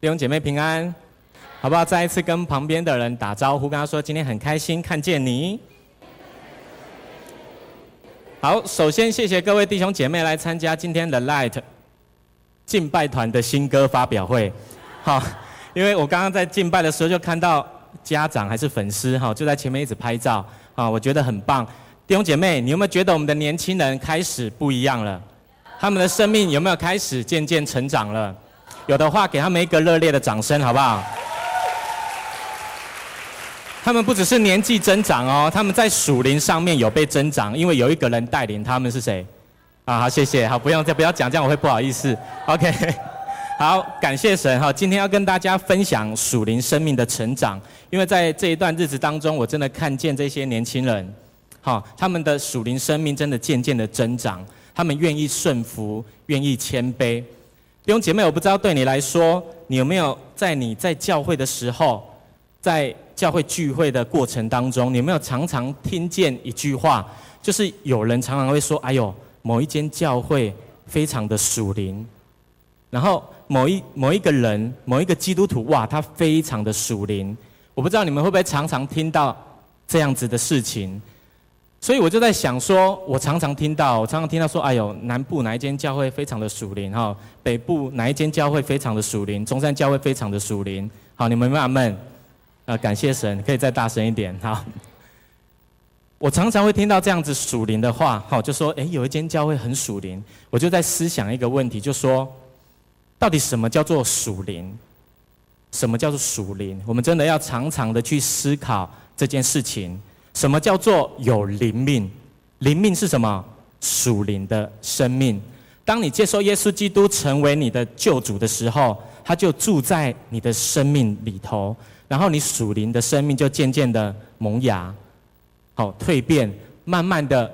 弟兄姐妹平安，好不好？再一次跟旁边的人打招呼，跟他说今天很开心看见你。好，首先谢谢各位弟兄姐妹来参加今天的 Light 敬拜团的新歌发表会。好，因为我刚刚在敬拜的时候就看到家长还是粉丝哈，就在前面一直拍照啊，我觉得很棒。弟兄姐妹，你有没有觉得我们的年轻人开始不一样了？他们的生命有没有开始渐渐成长了？有的话，给他们一个热烈的掌声，好不好？他们不只是年纪增长哦，他们在属灵上面有被增长，因为有一个人带领他们是谁？啊，好，谢谢，好，不用再不要讲，这样我会不好意思。OK，好，感谢神哈，今天要跟大家分享属灵生命的成长，因为在这一段日子当中，我真的看见这些年轻人，哈，他们的属灵生命真的渐渐的增长，他们愿意顺服，愿意谦卑。弟兄姐妹，我不知道对你来说，你有没有在你在教会的时候，在教会聚会的过程当中，你有没有常常听见一句话，就是有人常常会说：“哎呦，某一间教会非常的属灵。”然后某一某一个人，某一个基督徒，哇，他非常的属灵。我不知道你们会不会常常听到这样子的事情。所以我就在想说，我常常听到，我常常听到说，哎呦，南部哪一间教会非常的属灵哈，北部哪一间教会非常的属灵，中山教会非常的属灵。好，你们慢慢，呃，感谢神，可以再大声一点。好，我常常会听到这样子属灵的话，好，就说，哎，有一间教会很属灵，我就在思想一个问题，就说，到底什么叫做属灵？什么叫做属灵？我们真的要常常的去思考这件事情。什么叫做有灵命？灵命是什么？属灵的生命。当你接受耶稣基督成为你的救主的时候，他就住在你的生命里头，然后你属灵的生命就渐渐的萌芽，好蜕变，慢慢的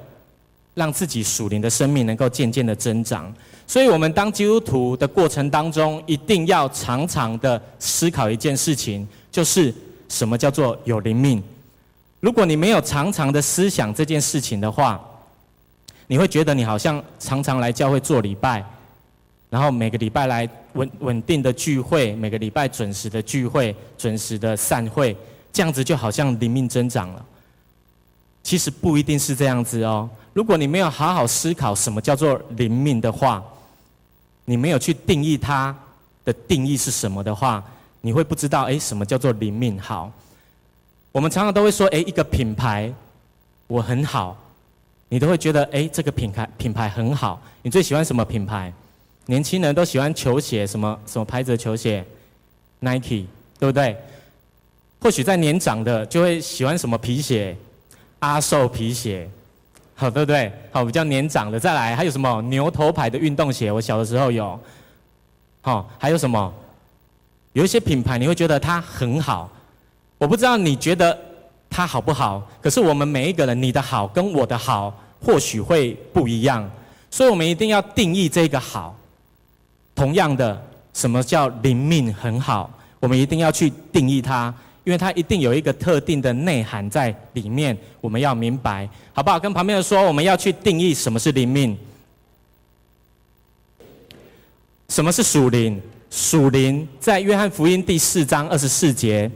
让自己属灵的生命能够渐渐的增长。所以，我们当基督徒的过程当中，一定要常常的思考一件事情，就是什么叫做有灵命。如果你没有常常的思想这件事情的话，你会觉得你好像常常来教会做礼拜，然后每个礼拜来稳稳定的聚会，每个礼拜准时的聚会，准时的散会，这样子就好像灵命增长了。其实不一定是这样子哦。如果你没有好好思考什么叫做灵命的话，你没有去定义它的定义是什么的话，你会不知道诶，什么叫做灵命好。我们常常都会说：“哎，一个品牌，我很好。”你都会觉得：“哎，这个品牌品牌很好。”你最喜欢什么品牌？年轻人都喜欢球鞋，什么什么牌子的球鞋？Nike，对不对？或许在年长的就会喜欢什么皮鞋？阿寿皮鞋，好，对不对？好，比较年长的再来，还有什么牛头牌的运动鞋？我小的时候有。好，还有什么？有一些品牌你会觉得它很好。我不知道你觉得他好不好，可是我们每一个人，你的好跟我的好或许会不一样，所以我们一定要定义这个好。同样的，什么叫灵命很好？我们一定要去定义它，因为它一定有一个特定的内涵在里面，我们要明白，好不好？跟旁边的说，我们要去定义什么是灵命，什么是属灵？属灵在约翰福音第四章二十四节。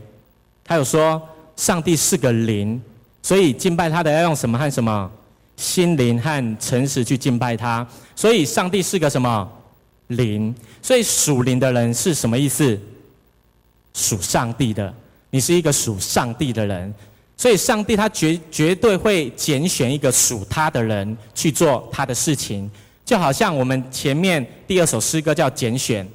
还有说，上帝是个灵，所以敬拜他的要用什么和什么？心灵和诚实去敬拜他。所以上帝是个什么？灵。所以属灵的人是什么意思？属上帝的。你是一个属上帝的人，所以上帝他绝绝对会拣选一个属他的人去做他的事情。就好像我们前面第二首诗歌叫拣选，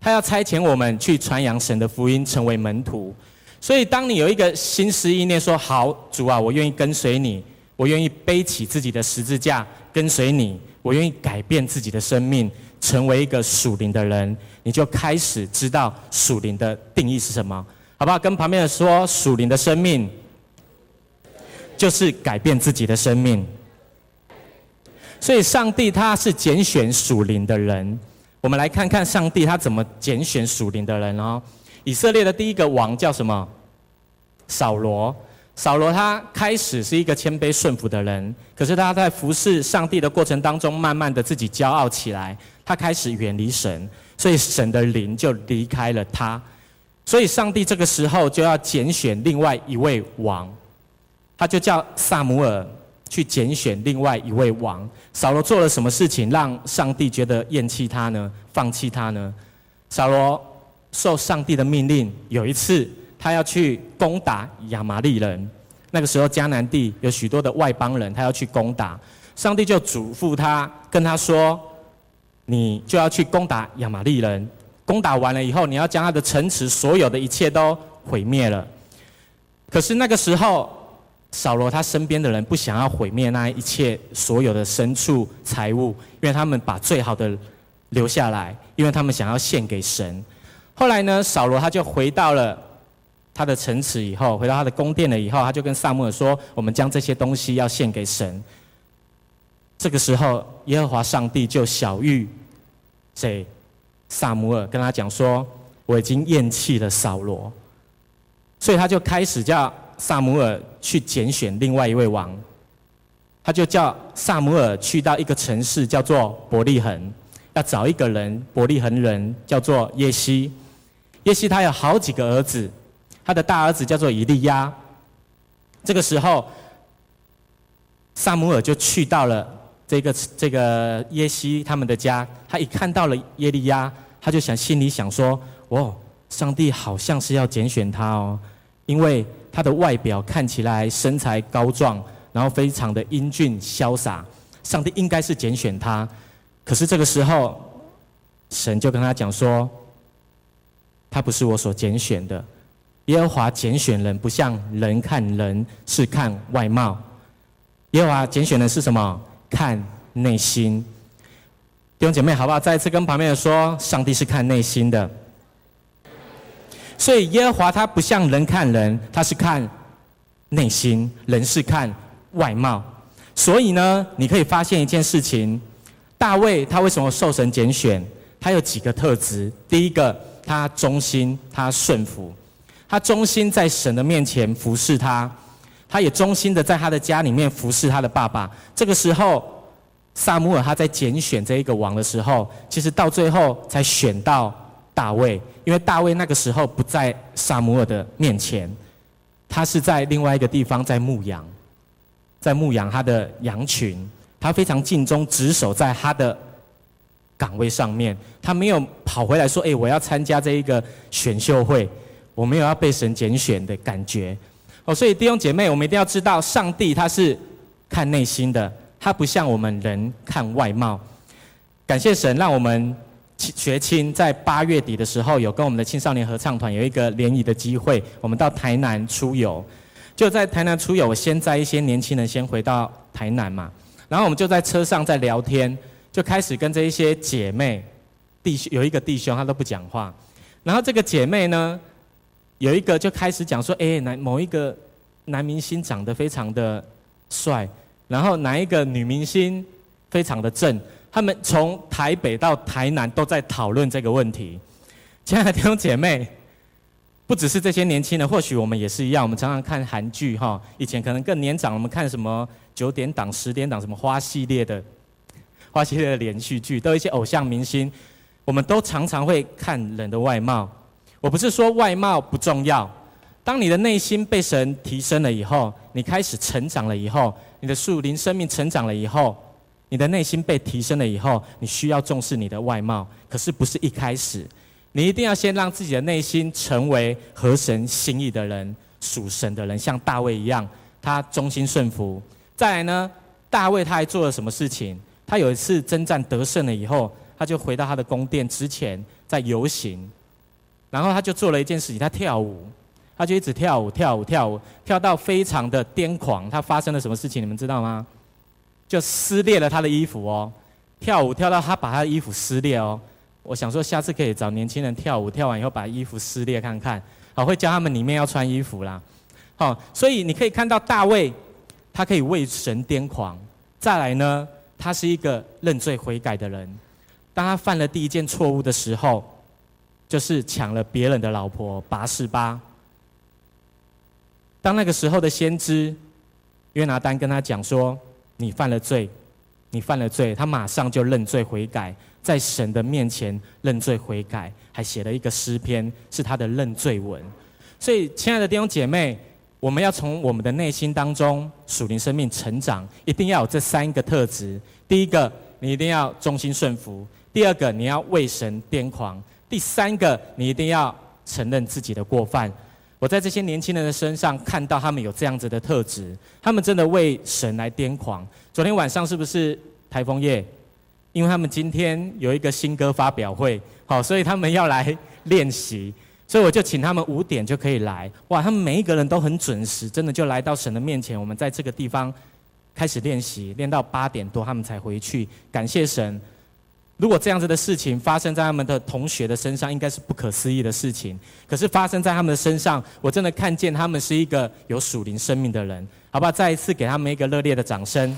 他要差遣我们去传扬神的福音，成为门徒。所以，当你有一个心思意念说：“好，主啊，我愿意跟随你，我愿意背起自己的十字架跟随你，我愿意改变自己的生命，成为一个属灵的人。”你就开始知道属灵的定义是什么，好不好？跟旁边的说，属灵的生命就是改变自己的生命。所以，上帝他是拣选属灵的人。我们来看看上帝他怎么拣选属灵的人哦。以色列的第一个王叫什么？扫罗。扫罗他开始是一个谦卑顺服的人，可是他在服侍上帝的过程当中，慢慢的自己骄傲起来，他开始远离神。所以神的灵就离开了他。所以上帝这个时候就要拣选另外一位王，他就叫撒母耳去拣选另外一位王。扫罗做了什么事情让上帝觉得厌弃他呢？放弃他呢？扫罗受上帝的命令，有一次他要去攻打亚玛力人。那个时候迦南地有许多的外邦人，他要去攻打，上帝就嘱咐他，跟他说：“你就要去攻打亚玛力人。”攻打完了以后，你要将他的城池所有的一切都毁灭了。可是那个时候，扫罗他身边的人不想要毁灭那一切所有的牲畜财物，因为他们把最好的留下来，因为他们想要献给神。后来呢，扫罗他就回到了他的城池以后，回到他的宫殿了以后，他就跟撒母耳说：“我们将这些东西要献给神。”这个时候，耶和华上帝就晓諭谁？撒母耳跟他讲说：“我已经厌弃了扫罗，所以他就开始叫撒母耳去拣选另外一位王。他就叫撒母耳去到一个城市叫做伯利恒，要找一个人，伯利恒人叫做耶西。耶西他有好几个儿子，他的大儿子叫做以利亚。这个时候，撒母耳就去到了这个这个耶西他们的家，他一看到了耶利亚。”他就想，心里想说：“哦，上帝好像是要拣选他哦，因为他的外表看起来身材高壮，然后非常的英俊潇洒，上帝应该是拣选他。可是这个时候，神就跟他讲说：他不是我所拣选的。耶和华拣选人，不像人看人，是看外貌。耶和华拣选人是什么？看内心。”弟兄姐妹，好不好？再一次跟旁边人说，上帝是看内心的。所以耶和华他不像人看人，他是看内心；人是看外貌。所以呢，你可以发现一件事情：大卫他为什么受神拣选？他有几个特质。第一个，他忠心，他顺服，他忠心在神的面前服侍他，他也忠心的在他的家里面服侍他的爸爸。这个时候。撒母耳他在拣选这一个王的时候，其实到最后才选到大卫，因为大卫那个时候不在撒母耳的面前，他是在另外一个地方在牧羊，在牧羊他的羊群，他非常尽忠职守在他的岗位上面，他没有跑回来说：“诶，我要参加这一个选秀会，我没有要被神拣选的感觉。”哦，所以弟兄姐妹，我们一定要知道，上帝他是看内心的。他不像我们人看外貌，感谢神，让我们学青在八月底的时候有跟我们的青少年合唱团有一个联谊的机会，我们到台南出游，就在台南出游，我先载一些年轻人先回到台南嘛，然后我们就在车上在聊天，就开始跟这一些姐妹弟兄有一个弟兄他都不讲话，然后这个姐妹呢，有一个就开始讲说，哎，男某一个男明星长得非常的帅。然后哪一个女明星非常的正？他们从台北到台南都在讨论这个问题。亲爱的弟兄姐妹，不只是这些年轻人，或许我们也是一样。我们常常看韩剧哈，以前可能更年长，我们看什么九点档、十点档，什么花系列的花系列的连续剧，都有一些偶像明星，我们都常常会看人的外貌。我不是说外貌不重要。当你的内心被神提升了以后，你开始成长了以后，你的树林生命成长了以后，你的内心被提升了以后，你需要重视你的外貌。可是不是一开始，你一定要先让自己的内心成为合神心意的人，属神的人，像大卫一样，他忠心顺服。再来呢，大卫他还做了什么事情？他有一次征战得胜了以后，他就回到他的宫殿之前，在游行，然后他就做了一件事情，他跳舞。他就一直跳舞，跳舞，跳舞，跳到非常的癫狂。他发生了什么事情？你们知道吗？就撕裂了他的衣服哦。跳舞跳到他把他的衣服撕裂哦。我想说，下次可以找年轻人跳舞，跳完以后把衣服撕裂看看。好，会教他们里面要穿衣服啦。好，所以你可以看到大卫，他可以为神癫狂。再来呢，他是一个认罪悔改的人。当他犯了第一件错误的时候，就是抢了别人的老婆拔示巴。当那个时候的先知约拿单跟他讲说：“你犯了罪，你犯了罪，他马上就认罪悔改，在神的面前认罪悔改，还写了一个诗篇，是他的认罪文。所以，亲爱的弟兄姐妹，我们要从我们的内心当中属灵生命成长，一定要有这三个特质。第一个，你一定要忠心顺服；第二个，你要为神癫狂；第三个，你一定要承认自己的过犯。我在这些年轻人的身上看到他们有这样子的特质，他们真的为神来癫狂。昨天晚上是不是台风夜？因为他们今天有一个新歌发表会，好，所以他们要来练习，所以我就请他们五点就可以来。哇，他们每一个人都很准时，真的就来到神的面前。我们在这个地方开始练习，练到八点多他们才回去。感谢神。如果这样子的事情发生在他们的同学的身上，应该是不可思议的事情。可是发生在他们的身上，我真的看见他们是一个有属灵生命的人，好不好？再一次给他们一个热烈的掌声。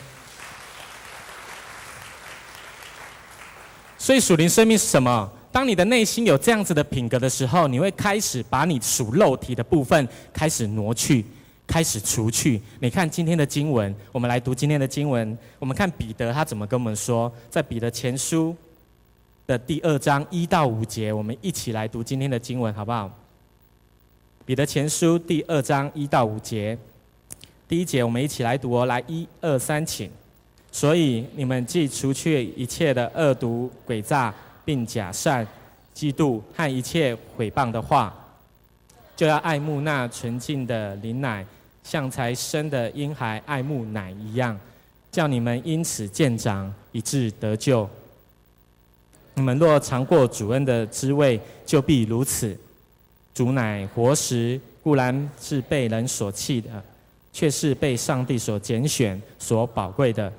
所以属灵生命是什么？当你的内心有这样子的品格的时候，你会开始把你属肉体的部分开始挪去，开始除去。你看今天的经文，我们来读今天的经文。我们看彼得他怎么跟我们说，在彼得前书。的第二章一到五节，我们一起来读今天的经文，好不好？彼得前书第二章一到五节，第一节我们一起来读哦，来一二三，请。所以你们既除去一切的恶毒、诡诈，并假善、嫉妒和一切毁谤的话，就要爱慕那纯净的灵奶，像才生的婴孩爱慕奶一样，叫你们因此渐长，以致得救。你们若尝过主恩的滋味，就必如此。主乃活石，固然是被人所弃的，却是被上帝所拣选、所宝贵的。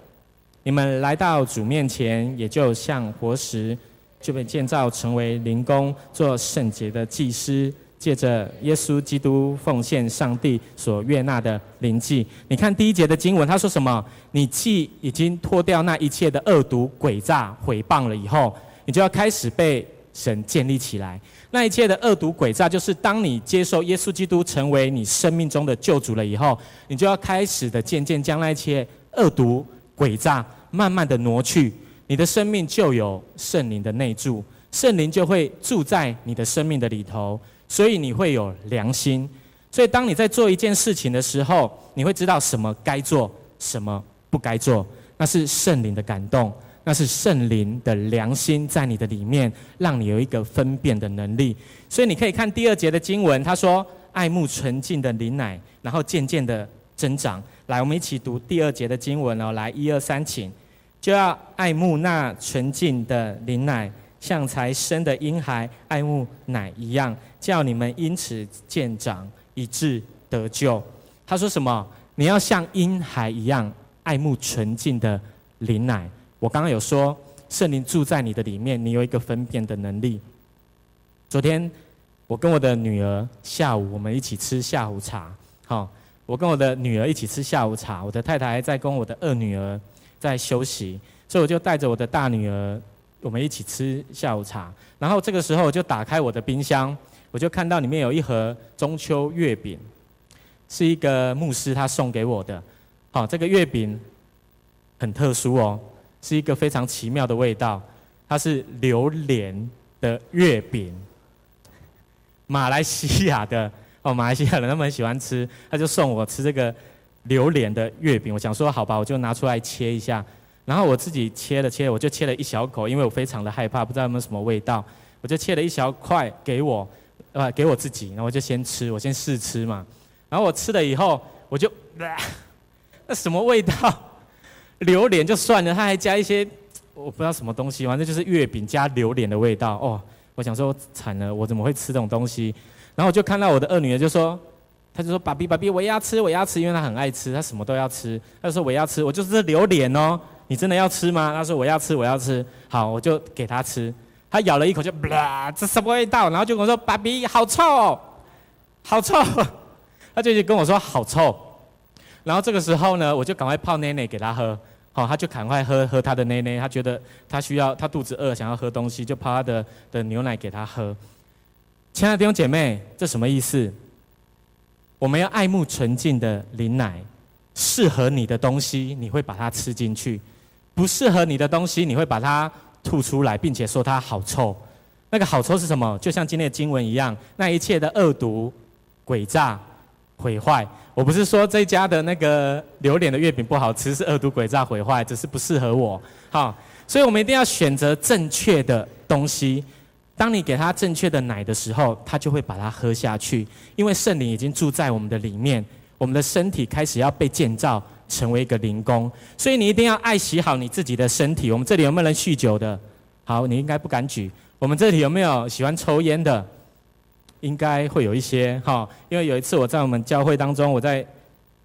你们来到主面前，也就像活石，就被建造成为灵宫，做圣洁的祭司，借着耶稣基督奉献上帝所悦纳的灵祭。你看第一节的经文，他说什么？你既已经脱掉那一切的恶毒、诡诈、毁谤了以后。你就要开始被神建立起来。那一切的恶毒诡诈，就是当你接受耶稣基督成为你生命中的救主了以后，你就要开始的渐渐将那一切恶毒诡诈慢慢的挪去。你的生命就有圣灵的内住，圣灵就会住在你的生命的里头，所以你会有良心。所以当你在做一件事情的时候，你会知道什么该做，什么不该做，那是圣灵的感动。那是圣灵的良心在你的里面，让你有一个分辨的能力。所以你可以看第二节的经文，他说：“爱慕纯净的灵奶，然后渐渐的增长。”来，我们一起读第二节的经文哦。来，一二三，请。就要爱慕那纯净的灵奶，像才生的婴孩爱慕奶一样，叫你们因此渐长，以致得救。他说什么？你要像婴孩一样爱慕纯净的灵奶。我刚刚有说，圣灵住在你的里面，你有一个分辨的能力。昨天我跟我的女儿下午我们一起吃下午茶，好，我跟我的女儿一起吃下午茶，我的太太在跟我的二女儿在休息，所以我就带着我的大女儿，我们一起吃下午茶。然后这个时候我就打开我的冰箱，我就看到里面有一盒中秋月饼，是一个牧师他送给我的。好，这个月饼很特殊哦。是一个非常奇妙的味道，它是榴莲的月饼，马来西亚的哦，马来西亚人他们很喜欢吃，他就送我吃这个榴莲的月饼。我想说好吧，我就拿出来切一下，然后我自己切了切，我就切了一小口，因为我非常的害怕，不知道有没有什么味道，我就切了一小块给我，呃，给我自己，然后我就先吃，我先试吃嘛，然后我吃了以后，我就，那什么味道？榴莲就算了，它还加一些我不知道什么东西，反正就是月饼加榴莲的味道哦。我想说惨了，我怎么会吃这种东西？然后我就看到我的二女儿就说，他就说爸比爸比，我也要吃，我要吃，因为他很爱吃，他什么都要吃。他说我要吃，我就是榴莲哦，你真的要吃吗？他说我要吃，我要吃。好，我就给他吃。他咬了一口就，啦，这什么味道？然后就跟我说爸比好臭，好臭。他就跟我说好臭。然后这个时候呢，我就赶快泡奶奶给他喝，好，他就赶快喝喝他的奶奶，他觉得他需要，他肚子饿，想要喝东西，就泡他的的牛奶给他喝。亲爱的弟兄姐妹，这什么意思？我们要爱慕纯净的灵奶，适合你的东西，你会把它吃进去；不适合你的东西，你会把它吐出来，并且说它好臭。那个好臭是什么？就像今天的经文一样，那一切的恶毒、诡诈、毁坏。我不是说这家的那个榴莲的月饼不好吃，是恶毒、诡诈、毁坏，只是不适合我。好，所以我们一定要选择正确的东西。当你给他正确的奶的时候，他就会把它喝下去，因为圣灵已经住在我们的里面，我们的身体开始要被建造成为一个灵宫，所以你一定要爱惜好你自己的身体。我们这里有没有人酗酒的？好，你应该不敢举。我们这里有没有喜欢抽烟的？应该会有一些哈，因为有一次我在我们教会当中，我在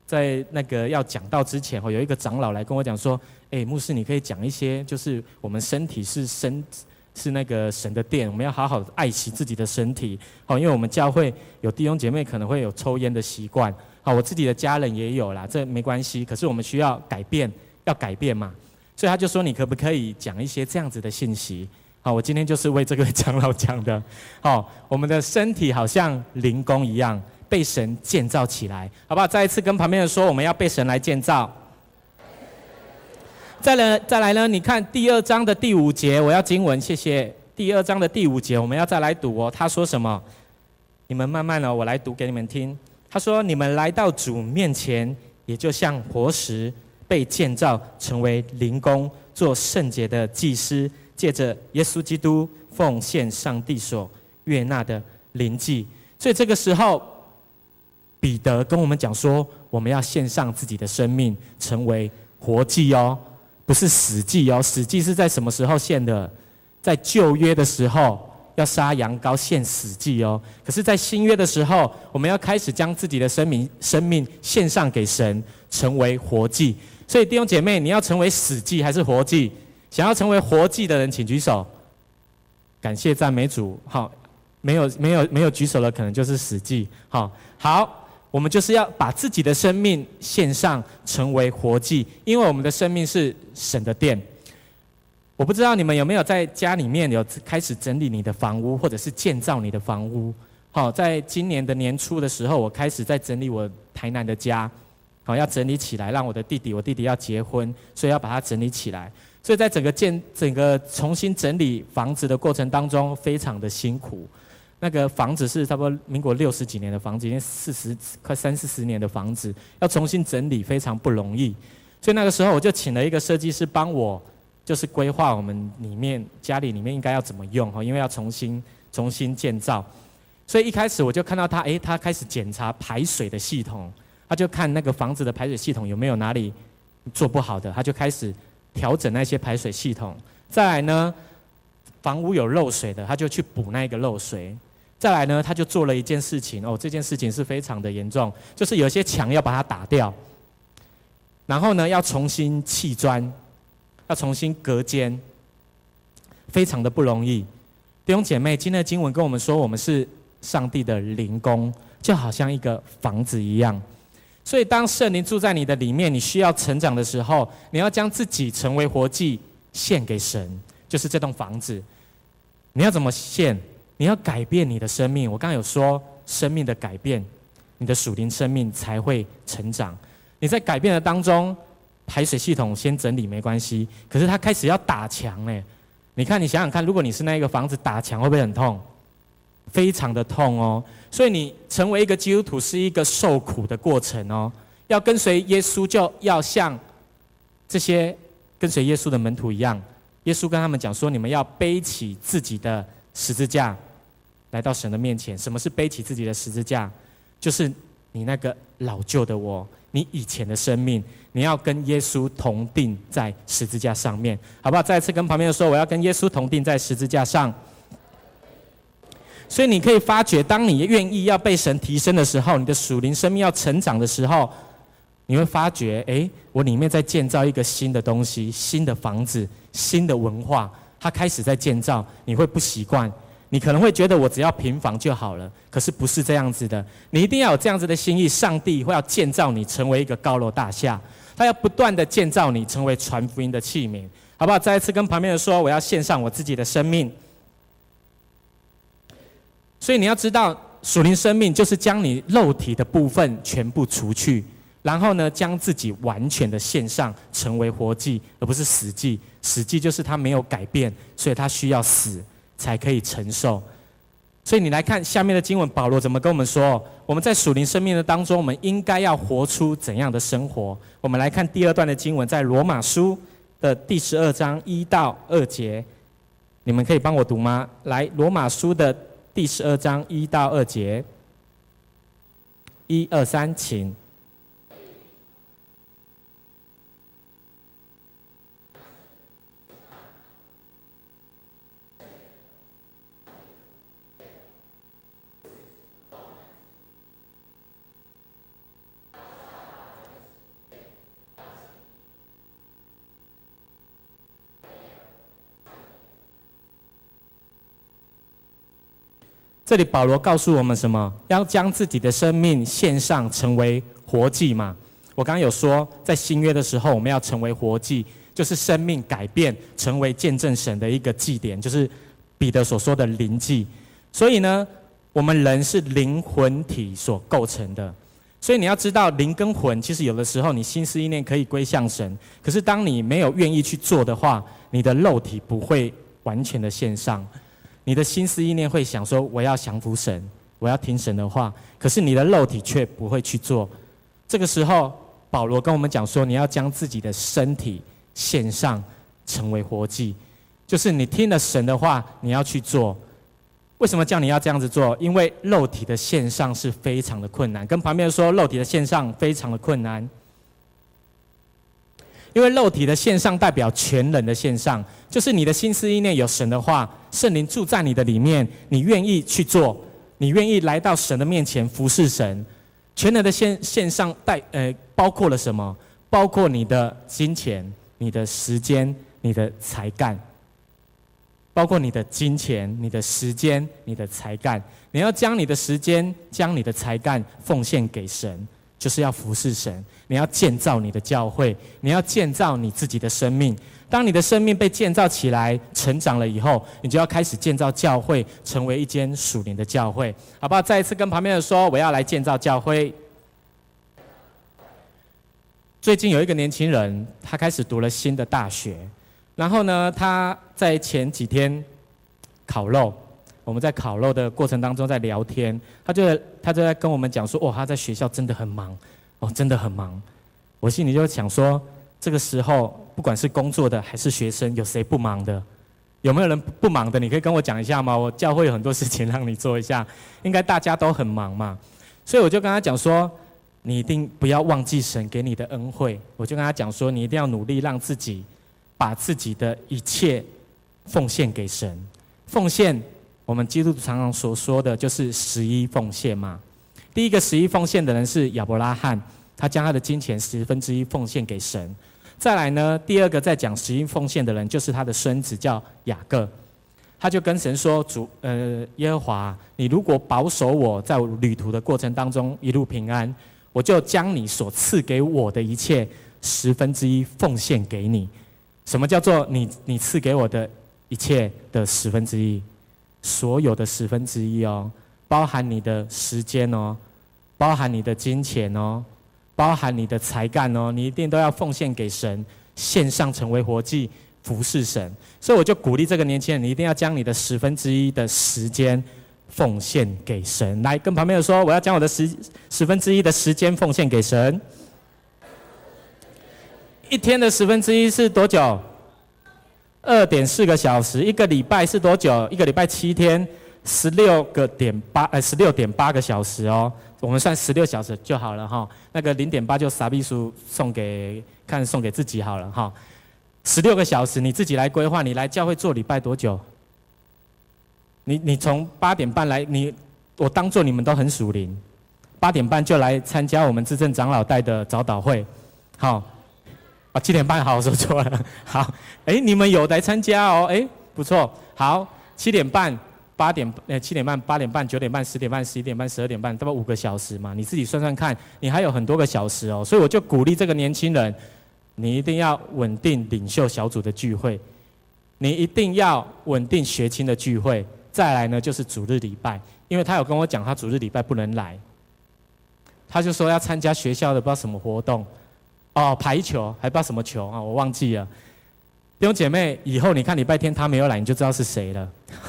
在那个要讲道之前，有一个长老来跟我讲说：“诶，牧师，你可以讲一些，就是我们身体是身。”是那个神的殿，我们要好好爱惜自己的身体。好，因为我们教会有弟兄姐妹可能会有抽烟的习惯。好，我自己的家人也有啦，这没关系。可是我们需要改变，要改变嘛。所以他就说：“你可不可以讲一些这样子的信息？”好，我今天就是为这个长老讲的。好，我们的身体好像灵工一样，被神建造起来，好不好？再一次跟旁边人说，我们要被神来建造。再来，再来呢？你看第二章的第五节，我要经文，谢谢。第二章的第五节，我们要再来读哦。他说什么？你们慢慢的，我来读给你们听。他说：“你们来到主面前，也就像活石被建造成为灵宫，做圣洁的祭司，借着耶稣基督奉献上帝所悦纳的灵祭。”所以这个时候，彼得跟我们讲说，我们要献上自己的生命，成为活祭哦。不是死祭哦，死祭是在什么时候献的？在旧约的时候要杀羊羔献死祭哦。可是，在新约的时候，我们要开始将自己的生命、生命献上给神，成为活祭。所以弟兄姐妹，你要成为死祭还是活祭？想要成为活祭的人，请举手。感谢赞美主。好，没有没有没有举手的，可能就是死祭。好，好。我们就是要把自己的生命献上，成为活祭，因为我们的生命是神的殿。我不知道你们有没有在家里面有开始整理你的房屋，或者是建造你的房屋。好，在今年的年初的时候，我开始在整理我台南的家，好，要整理起来，让我的弟弟，我弟弟要结婚，所以要把它整理起来。所以在整个建、整个重新整理房子的过程当中，非常的辛苦。那个房子是差不多民国六十几年的房子，已经四十快三四十年的房子，要重新整理非常不容易。所以那个时候我就请了一个设计师帮我，就是规划我们里面家里里面应该要怎么用哈，因为要重新重新建造。所以一开始我就看到他，诶，他开始检查排水的系统，他就看那个房子的排水系统有没有哪里做不好的，他就开始调整那些排水系统。再来呢，房屋有漏水的，他就去补那个漏水。再来呢，他就做了一件事情哦，这件事情是非常的严重，就是有些墙要把它打掉，然后呢，要重新砌砖，要重新隔间，非常的不容易。弟兄姐妹，今天的经文跟我们说，我们是上帝的灵宫，就好像一个房子一样。所以，当圣灵住在你的里面，你需要成长的时候，你要将自己成为活祭献给神，就是这栋房子。你要怎么献？你要改变你的生命，我刚刚有说，生命的改变，你的属灵生命才会成长。你在改变的当中，排水系统先整理没关系，可是他开始要打墙嘞。你看，你想想看，如果你是那一个房子打墙，会不会很痛？非常的痛哦。所以你成为一个基督徒是一个受苦的过程哦。要跟随耶稣，就要像这些跟随耶稣的门徒一样。耶稣跟他们讲说：你们要背起自己的十字架。来到神的面前，什么是背起自己的十字架？就是你那个老旧的我，你以前的生命，你要跟耶稣同钉在十字架上面，好不好？再次跟旁边的说，我要跟耶稣同钉在十字架上。所以你可以发觉，当你愿意要被神提升的时候，你的属灵生命要成长的时候，你会发觉，诶，我里面在建造一个新的东西，新的房子，新的文化，它开始在建造，你会不习惯。你可能会觉得我只要平房就好了，可是不是这样子的。你一定要有这样子的心意，上帝会要建造你成为一个高楼大厦，他要不断的建造你成为传福音的器皿，好不好？再一次跟旁边人说，我要献上我自己的生命。所以你要知道，属灵生命就是将你肉体的部分全部除去，然后呢，将自己完全的献上，成为活祭，而不是死祭。死祭就是他没有改变，所以他需要死才可以承受。所以你来看下面的经文，保罗怎么跟我们说？我们在属灵生命的当中，我们应该要活出怎样的生活？我们来看第二段的经文，在罗马书的第十二章一到二节，你们可以帮我读吗？来，罗马书的第十二章一到二节，一二三，请。这里保罗告诉我们什么？要将自己的生命献上，成为活祭嘛？我刚刚有说，在新约的时候，我们要成为活祭，就是生命改变，成为见证神的一个祭典，就是彼得所说的灵祭。所以呢，我们人是灵魂体所构成的。所以你要知道，灵跟魂其实有的时候你心思意念可以归向神，可是当你没有愿意去做的话，你的肉体不会完全的献上。你的心思意念会想说：“我要降服神，我要听神的话。”可是你的肉体却不会去做。这个时候，保罗跟我们讲说：“你要将自己的身体献上，成为活祭。”就是你听了神的话，你要去做。为什么叫你要这样子做？因为肉体的献上是非常的困难。跟旁边说，肉体的献上非常的困难。因为肉体的线上代表全人的线上，就是你的心思意念有神的话，圣灵住在你的里面，你愿意去做，你愿意来到神的面前服侍神，全人的线线上带呃包括了什么？包括你的金钱、你的时间、你的才干，包括你的金钱、你的时间、你的才干，你要将你的时间、将你的才干奉献给神。就是要服侍神，你要建造你的教会，你要建造你自己的生命。当你的生命被建造起来、成长了以后，你就要开始建造教会，成为一间属灵的教会，好不好？再一次跟旁边的人说，我要来建造教会。最近有一个年轻人，他开始读了新的大学，然后呢，他在前几天烤肉。我们在烤肉的过程当中在聊天，他就他就在跟我们讲说，哦，他在学校真的很忙，哦，真的很忙。我心里就想说，这个时候不管是工作的还是学生，有谁不忙的？有没有人不忙的？你可以跟我讲一下吗？我教会有很多事情让你做一下，应该大家都很忙嘛。所以我就跟他讲说，你一定不要忘记神给你的恩惠。我就跟他讲说，你一定要努力让自己把自己的一切奉献给神，奉献。我们基督徒常常所说的就是十一奉献嘛。第一个十一奉献的人是亚伯拉罕，他将他的金钱十分之一奉献给神。再来呢，第二个在讲十一奉献的人就是他的孙子叫雅各，他就跟神说：“主，呃，耶和华，你如果保守我在旅途的过程当中一路平安，我就将你所赐给我的一切十分之一奉献给你。什么叫做你你赐给我的一切的十分之一？”所有的十分之一哦，包含你的时间哦，包含你的金钱哦，包含你的才干哦，你一定都要奉献给神，献上成为活祭，服侍神。所以我就鼓励这个年轻人，你一定要将你的十分之一的时间奉献给神。来，跟旁边的说，我要将我的十十分之一的时间奉献给神。一天的十分之一是多久？二点四个小时，一个礼拜是多久？一个礼拜七天，十六个点八，呃，十六点八个小时哦。我们算十六小时就好了哈。那个零点八就傻逼书送给，看送给自己好了哈。十六个小时你自己来规划。你来教会做礼拜多久？你你从八点半来，你我当做你们都很属灵，八点半就来参加我们至圣长老带的早祷会，好。啊，七点半，好，我说错了。好，哎，你们有来参加哦，哎，不错。好，七点半、八点，呃，七点半、八点半、九点半、十点半、十一点半、十二点半，大概五个小时嘛。你自己算算看，你还有很多个小时哦。所以我就鼓励这个年轻人，你一定要稳定领袖小组的聚会，你一定要稳定学青的聚会。再来呢，就是主日礼拜，因为他有跟我讲，他主日礼拜不能来。他就说要参加学校的不知道什么活动，哦，排球还不知道什么球啊，我忘记了。弟兄姐妹，以后你看礼拜天他没有来，你就知道是谁了。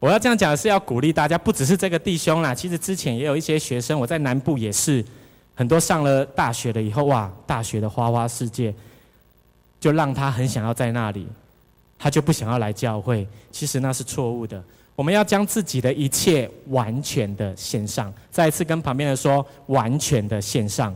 我要这样讲的是要鼓励大家，不只是这个弟兄啦，其实之前也有一些学生，我在南部也是，很多上了大学了以后，哇，大学的花花世界，就让他很想要在那里，他就不想要来教会，其实那是错误的。我们要将自己的一切完全的献上，再一次跟旁边人说，完全的献上。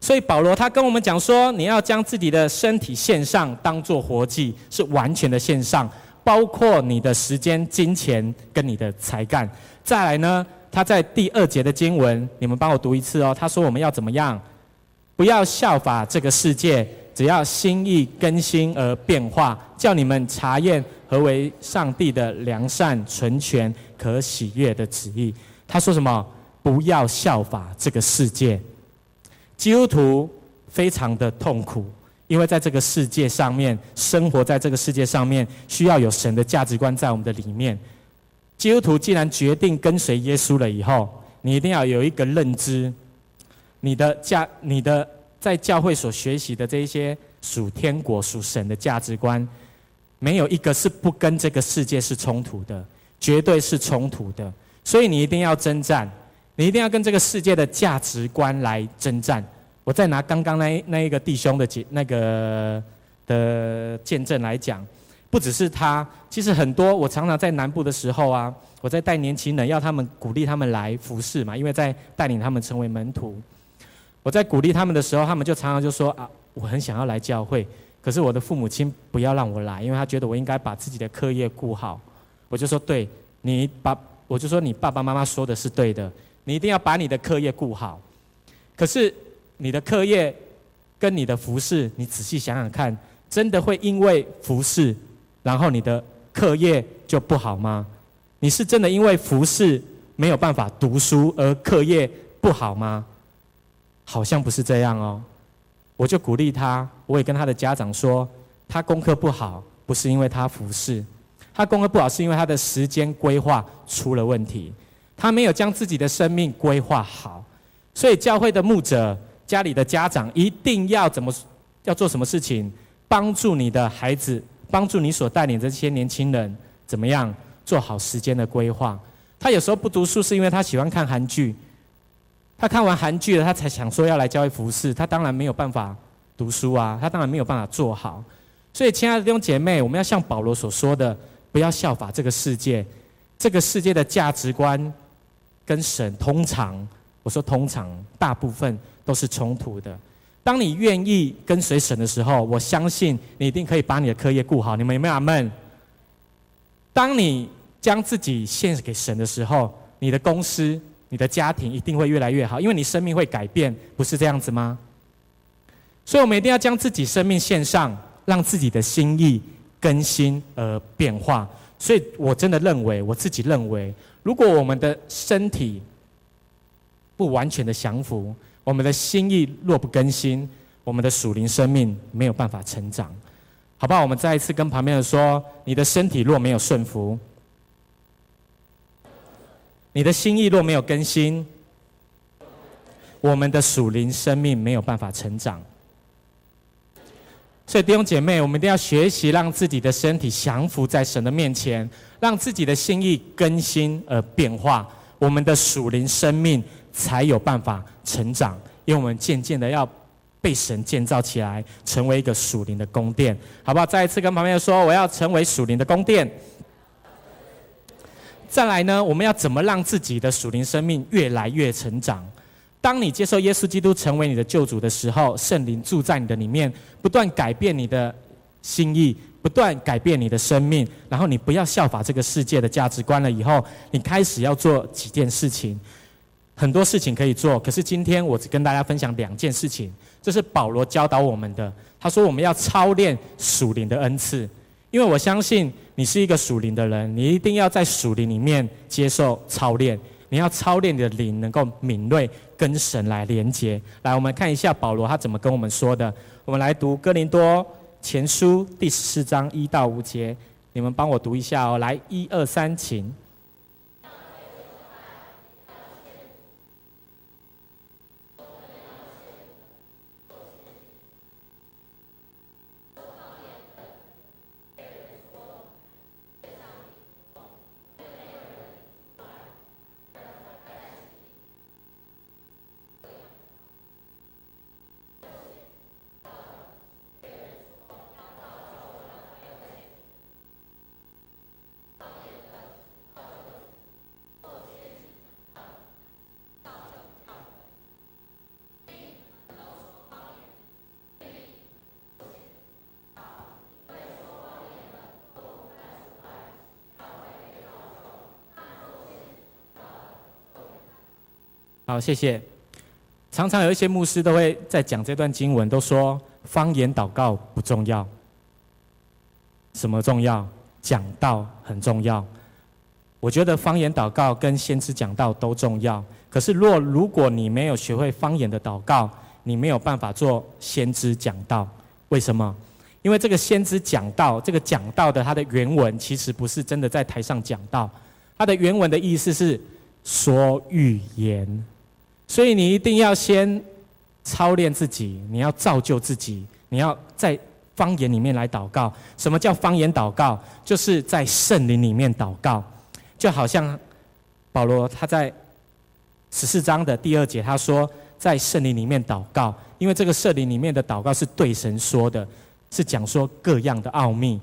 所以保罗他跟我们讲说，你要将自己的身体献上，当做活祭，是完全的献上，包括你的时间、金钱跟你的才干。再来呢，他在第二节的经文，你们帮我读一次哦。他说我们要怎么样？不要效法这个世界，只要心意更新而变化，叫你们查验。何为上帝的良善、纯全、可喜悦的旨意？他说什么？不要效法这个世界。基督徒非常的痛苦，因为在这个世界上面生活，在这个世界上面需要有神的价值观在我们的里面。基督徒既然决定跟随耶稣了以后，你一定要有一个认知，你的价、你的在教会所学习的这一些属天国、属神的价值观。没有一个是不跟这个世界是冲突的，绝对是冲突的。所以你一定要征战，你一定要跟这个世界的价值观来征战。我再拿刚刚那那一个弟兄的那个的见证来讲，不只是他，其实很多我常常在南部的时候啊，我在带年轻人，要他们鼓励他们来服侍嘛，因为在带领他们成为门徒。我在鼓励他们的时候，他们就常常就说啊，我很想要来教会。可是我的父母亲不要让我来，因为他觉得我应该把自己的课业顾好。我就说，对，你把，我就说你爸爸妈妈说的是对的，你一定要把你的课业顾好。可是你的课业跟你的服侍，你仔细想想看，真的会因为服侍，然后你的课业就不好吗？你是真的因为服侍没有办法读书而课业不好吗？好像不是这样哦。我就鼓励他，我也跟他的家长说，他功课不好，不是因为他服侍，他功课不好是因为他的时间规划出了问题，他没有将自己的生命规划好，所以教会的牧者、家里的家长一定要怎么要做什么事情，帮助你的孩子，帮助你所带领的这些年轻人，怎么样做好时间的规划。他有时候不读书，是因为他喜欢看韩剧。他看完韩剧了，他才想说要来教会服侍。他当然没有办法读书啊，他当然没有办法做好。所以，亲爱的弟兄姐妹，我们要像保罗所说的，不要效法这个世界。这个世界的价值观跟神通常，我说通常，大部分都是冲突的。当你愿意跟随神的时候，我相信你一定可以把你的课业顾好。你们有没有阿门？当你将自己献给神的时候，你的公司。你的家庭一定会越来越好，因为你生命会改变，不是这样子吗？所以，我们一定要将自己生命献上，让自己的心意更新而变化。所以我真的认为，我自己认为，如果我们的身体不完全的降服，我们的心意若不更新，我们的属灵生命没有办法成长，好不好？我们再一次跟旁边人说：你的身体若没有顺服。你的心意若没有更新，我们的属灵生命没有办法成长。所以弟兄姐妹，我们一定要学习让自己的身体降服在神的面前，让自己的心意更新而变化，我们的属灵生命才有办法成长。因为我们渐渐的要被神建造起来，成为一个属灵的宫殿，好不好？再一次跟旁边说，我要成为属灵的宫殿。再来呢，我们要怎么让自己的属灵生命越来越成长？当你接受耶稣基督成为你的救主的时候，圣灵住在你的里面，不断改变你的心意，不断改变你的生命。然后你不要效法这个世界的价值观了。以后你开始要做几件事情，很多事情可以做。可是今天我只跟大家分享两件事情，这是保罗教导我们的。他说我们要操练属灵的恩赐。因为我相信你是一个属灵的人，你一定要在属灵里面接受操练。你要操练你的灵，能够敏锐跟神来连接。来，我们看一下保罗他怎么跟我们说的。我们来读哥林多前书第十四章一到五节，你们帮我读一下哦。来，一二三，请。好，谢谢。常常有一些牧师都会在讲这段经文，都说方言祷告不重要。什么重要？讲道很重要。我觉得方言祷告跟先知讲道都重要。可是若如果你没有学会方言的祷告，你没有办法做先知讲道。为什么？因为这个先知讲道，这个讲道的它的原文其实不是真的在台上讲道，它的原文的意思是说预言。所以你一定要先操练自己，你要造就自己，你要在方言里面来祷告。什么叫方言祷告？就是在圣灵里面祷告，就好像保罗他在十四章的第二节他说，在圣灵里面祷告，因为这个圣灵里面的祷告是对神说的，是讲说各样的奥秘。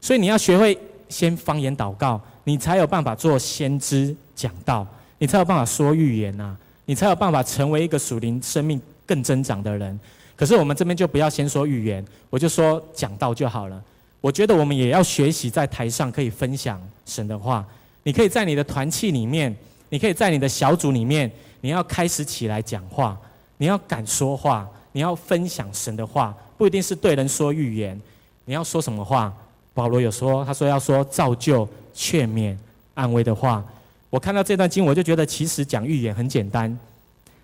所以你要学会先方言祷告，你才有办法做先知讲道，你才有办法说预言呐、啊。你才有办法成为一个属灵生命更增长的人。可是我们这边就不要先说预言，我就说讲道就好了。我觉得我们也要学习在台上可以分享神的话。你可以在你的团契里面，你可以在你的小组里面，你要开始起来讲话，你要敢说话，你要分享神的话，不一定是对人说预言。你要说什么话？保罗有说，他说要说造就、劝勉、安慰的话。我看到这段经，我就觉得其实讲预言很简单。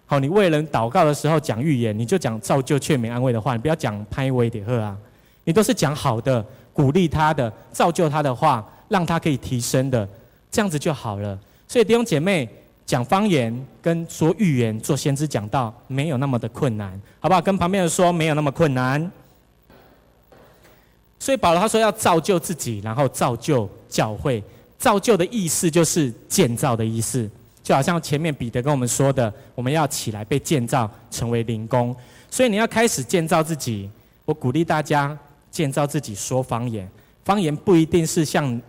好，你为人祷告的时候讲预言，你就讲造就、劝勉、安慰的话，你不要讲拍威点贺啊，你都是讲好的、鼓励他的、造就他的话，让他可以提升的，这样子就好了。所以弟兄姐妹讲方言跟说预言、做先知讲道没有那么的困难，好不好？跟旁边人说没有那么困难。所以保罗他说要造就自己，然后造就教会。造就的意思就是建造的意思，就好像前面彼得跟我们说的，我们要起来被建造成为灵工，所以你要开始建造自己。我鼓励大家建造自己，说方言。方言不一定是像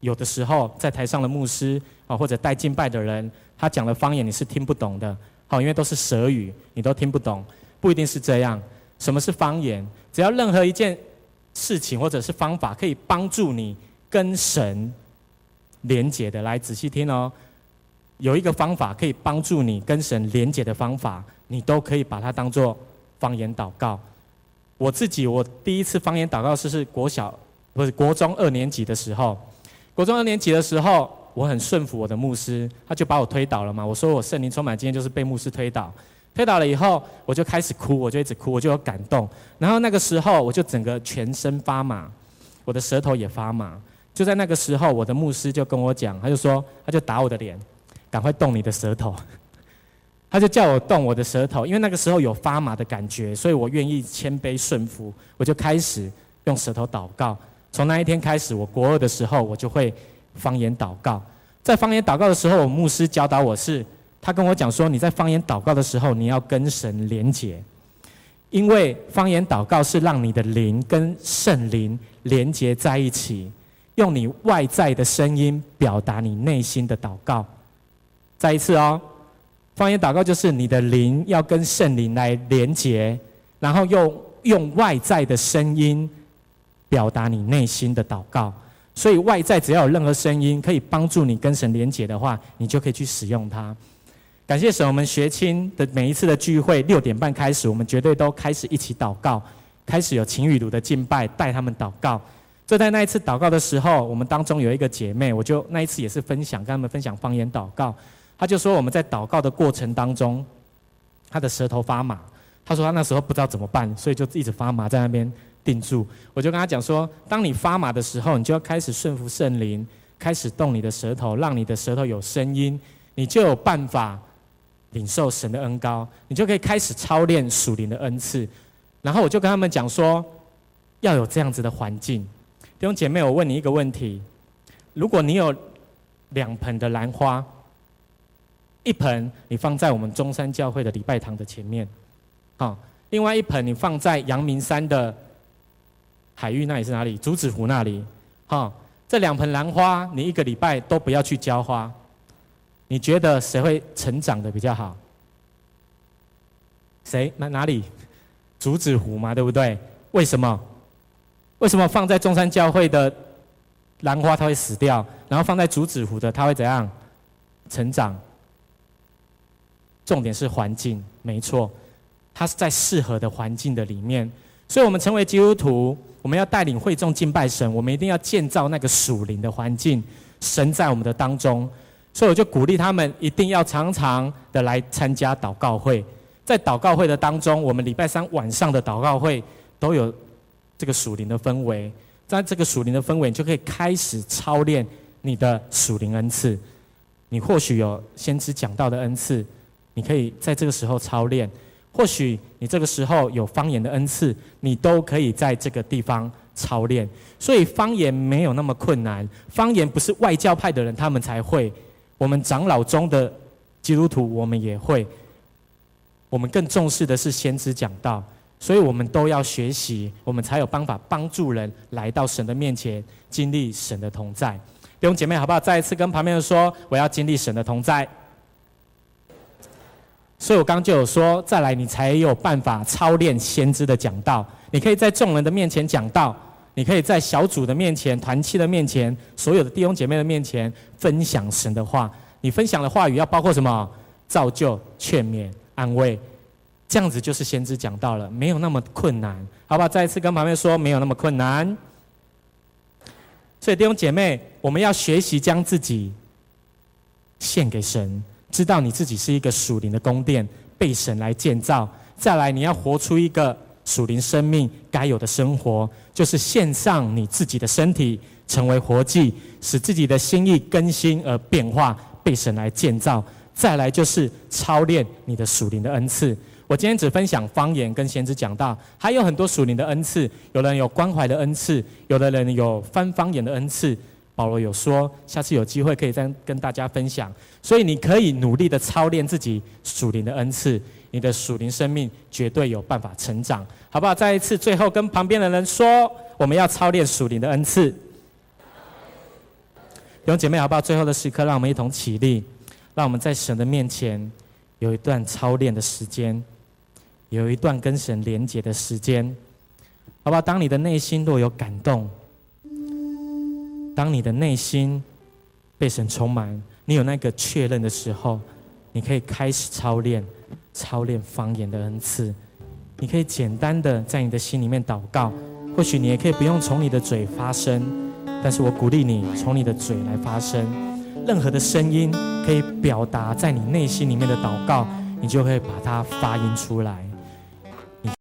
有的时候在台上的牧师啊，或者带敬拜的人，他讲的方言你是听不懂的，好，因为都是舌语，你都听不懂。不一定是这样。什么是方言？只要任何一件事情或者是方法，可以帮助你跟神。连结的，来仔细听哦。有一个方法可以帮助你跟神连结的方法，你都可以把它当做方言祷告。我自己，我第一次方言祷告是是国小，不是国中二年级的时候。国中二年级的时候，我很顺服我的牧师，他就把我推倒了嘛。我说我圣灵充满，今天就是被牧师推倒。推倒了以后，我就开始哭，我就一直哭，我就有感动。然后那个时候，我就整个全身发麻，我的舌头也发麻。就在那个时候，我的牧师就跟我讲，他就说，他就打我的脸，赶快动你的舌头。他就叫我动我的舌头，因为那个时候有发麻的感觉，所以我愿意谦卑顺服，我就开始用舌头祷告。从那一天开始，我国二的时候，我就会方言祷告。在方言祷告的时候，我牧师教导我是，他跟我讲说，你在方言祷告的时候，你要跟神连结，因为方言祷告是让你的灵跟圣灵连结在一起。用你外在的声音表达你内心的祷告。再一次哦，方言祷告就是你的灵要跟圣灵来连结，然后用用外在的声音表达你内心的祷告。所以外在只要有任何声音可以帮助你跟神连结的话，你就可以去使用它。感谢神，我们学青的每一次的聚会六点半开始，我们绝对都开始一起祷告，开始有晴雨炉的敬拜，带他们祷告。就在那一次祷告的时候，我们当中有一个姐妹，我就那一次也是分享，跟他们分享方言祷告。她就说我们在祷告的过程当中，她的舌头发麻。她说她那时候不知道怎么办，所以就一直发麻在那边定住。我就跟她讲说，当你发麻的时候，你就要开始顺服圣灵，开始动你的舌头，让你的舌头有声音，你就有办法领受神的恩膏，你就可以开始操练属灵的恩赐。然后我就跟他们讲说，要有这样子的环境。弟兄姐妹，我问你一个问题：如果你有两盆的兰花，一盆你放在我们中山教会的礼拜堂的前面，好，另外一盆你放在阳明山的海域那里是哪里？竹子湖那里，好，这两盆兰花你一个礼拜都不要去浇花，你觉得谁会成长得比较好？谁？哪哪里？竹子湖嘛，对不对？为什么？为什么放在中山教会的兰花它会死掉，然后放在竹子湖的它会怎样成长？重点是环境，没错，它是在适合的环境的里面。所以，我们成为基督徒，我们要带领会众敬拜神，我们一定要建造那个属灵的环境，神在我们的当中。所以，我就鼓励他们一定要常常的来参加祷告会。在祷告会的当中，我们礼拜三晚上的祷告会都有这个属灵的氛围。在这个属灵的氛围，你就可以开始操练你的属灵恩赐。你或许有先知讲道的恩赐，你可以在这个时候操练；或许你这个时候有方言的恩赐，你都可以在这个地方操练。所以方言没有那么困难，方言不是外教派的人他们才会，我们长老中的基督徒我们也会。我们更重视的是先知讲道，所以我们都要学习，我们才有办法帮助人来到神的面前，经历神的同在。弟兄姐妹，好不好？再一次跟旁边人说，我要经历神的同在。所以我刚刚就有说，再来你才有办法操练先知的讲道。你可以在众人的面前讲道，你可以在小组的面前、团契的面前、所有的弟兄姐妹的面前分享神的话。你分享的话语要包括什么？造就、劝勉。安慰，这样子就是先知讲到了，没有那么困难，好不好？再一次跟旁边说，没有那么困难。所以弟兄姐妹，我们要学习将自己献给神，知道你自己是一个属灵的宫殿，被神来建造。再来，你要活出一个属灵生命该有的生活，就是献上你自己的身体，成为活祭，使自己的心意更新而变化，被神来建造。再来就是操练你的属灵的恩赐。我今天只分享方言跟先知讲道，还有很多属灵的恩赐。有人有关怀的恩赐，有的人有翻方言的恩赐。保罗有说，下次有机会可以再跟大家分享。所以你可以努力的操练自己属灵的恩赐，你的属灵生命绝对有办法成长，好不好？再一次，最后跟旁边的人说，我们要操练属灵的恩赐。弟兄姐妹，好不好？最后的时刻，让我们一同起立。让我们在神的面前有一段操练的时间，有一段跟神连结的时间，好不好？当你的内心若有感动，当你的内心被神充满，你有那个确认的时候，你可以开始操练，操练方言的恩赐。你可以简单的在你的心里面祷告，或许你也可以不用从你的嘴发声，但是我鼓励你从你的嘴来发声。任何的声音可以表达在你内心里面的祷告，你就会把它发音出来。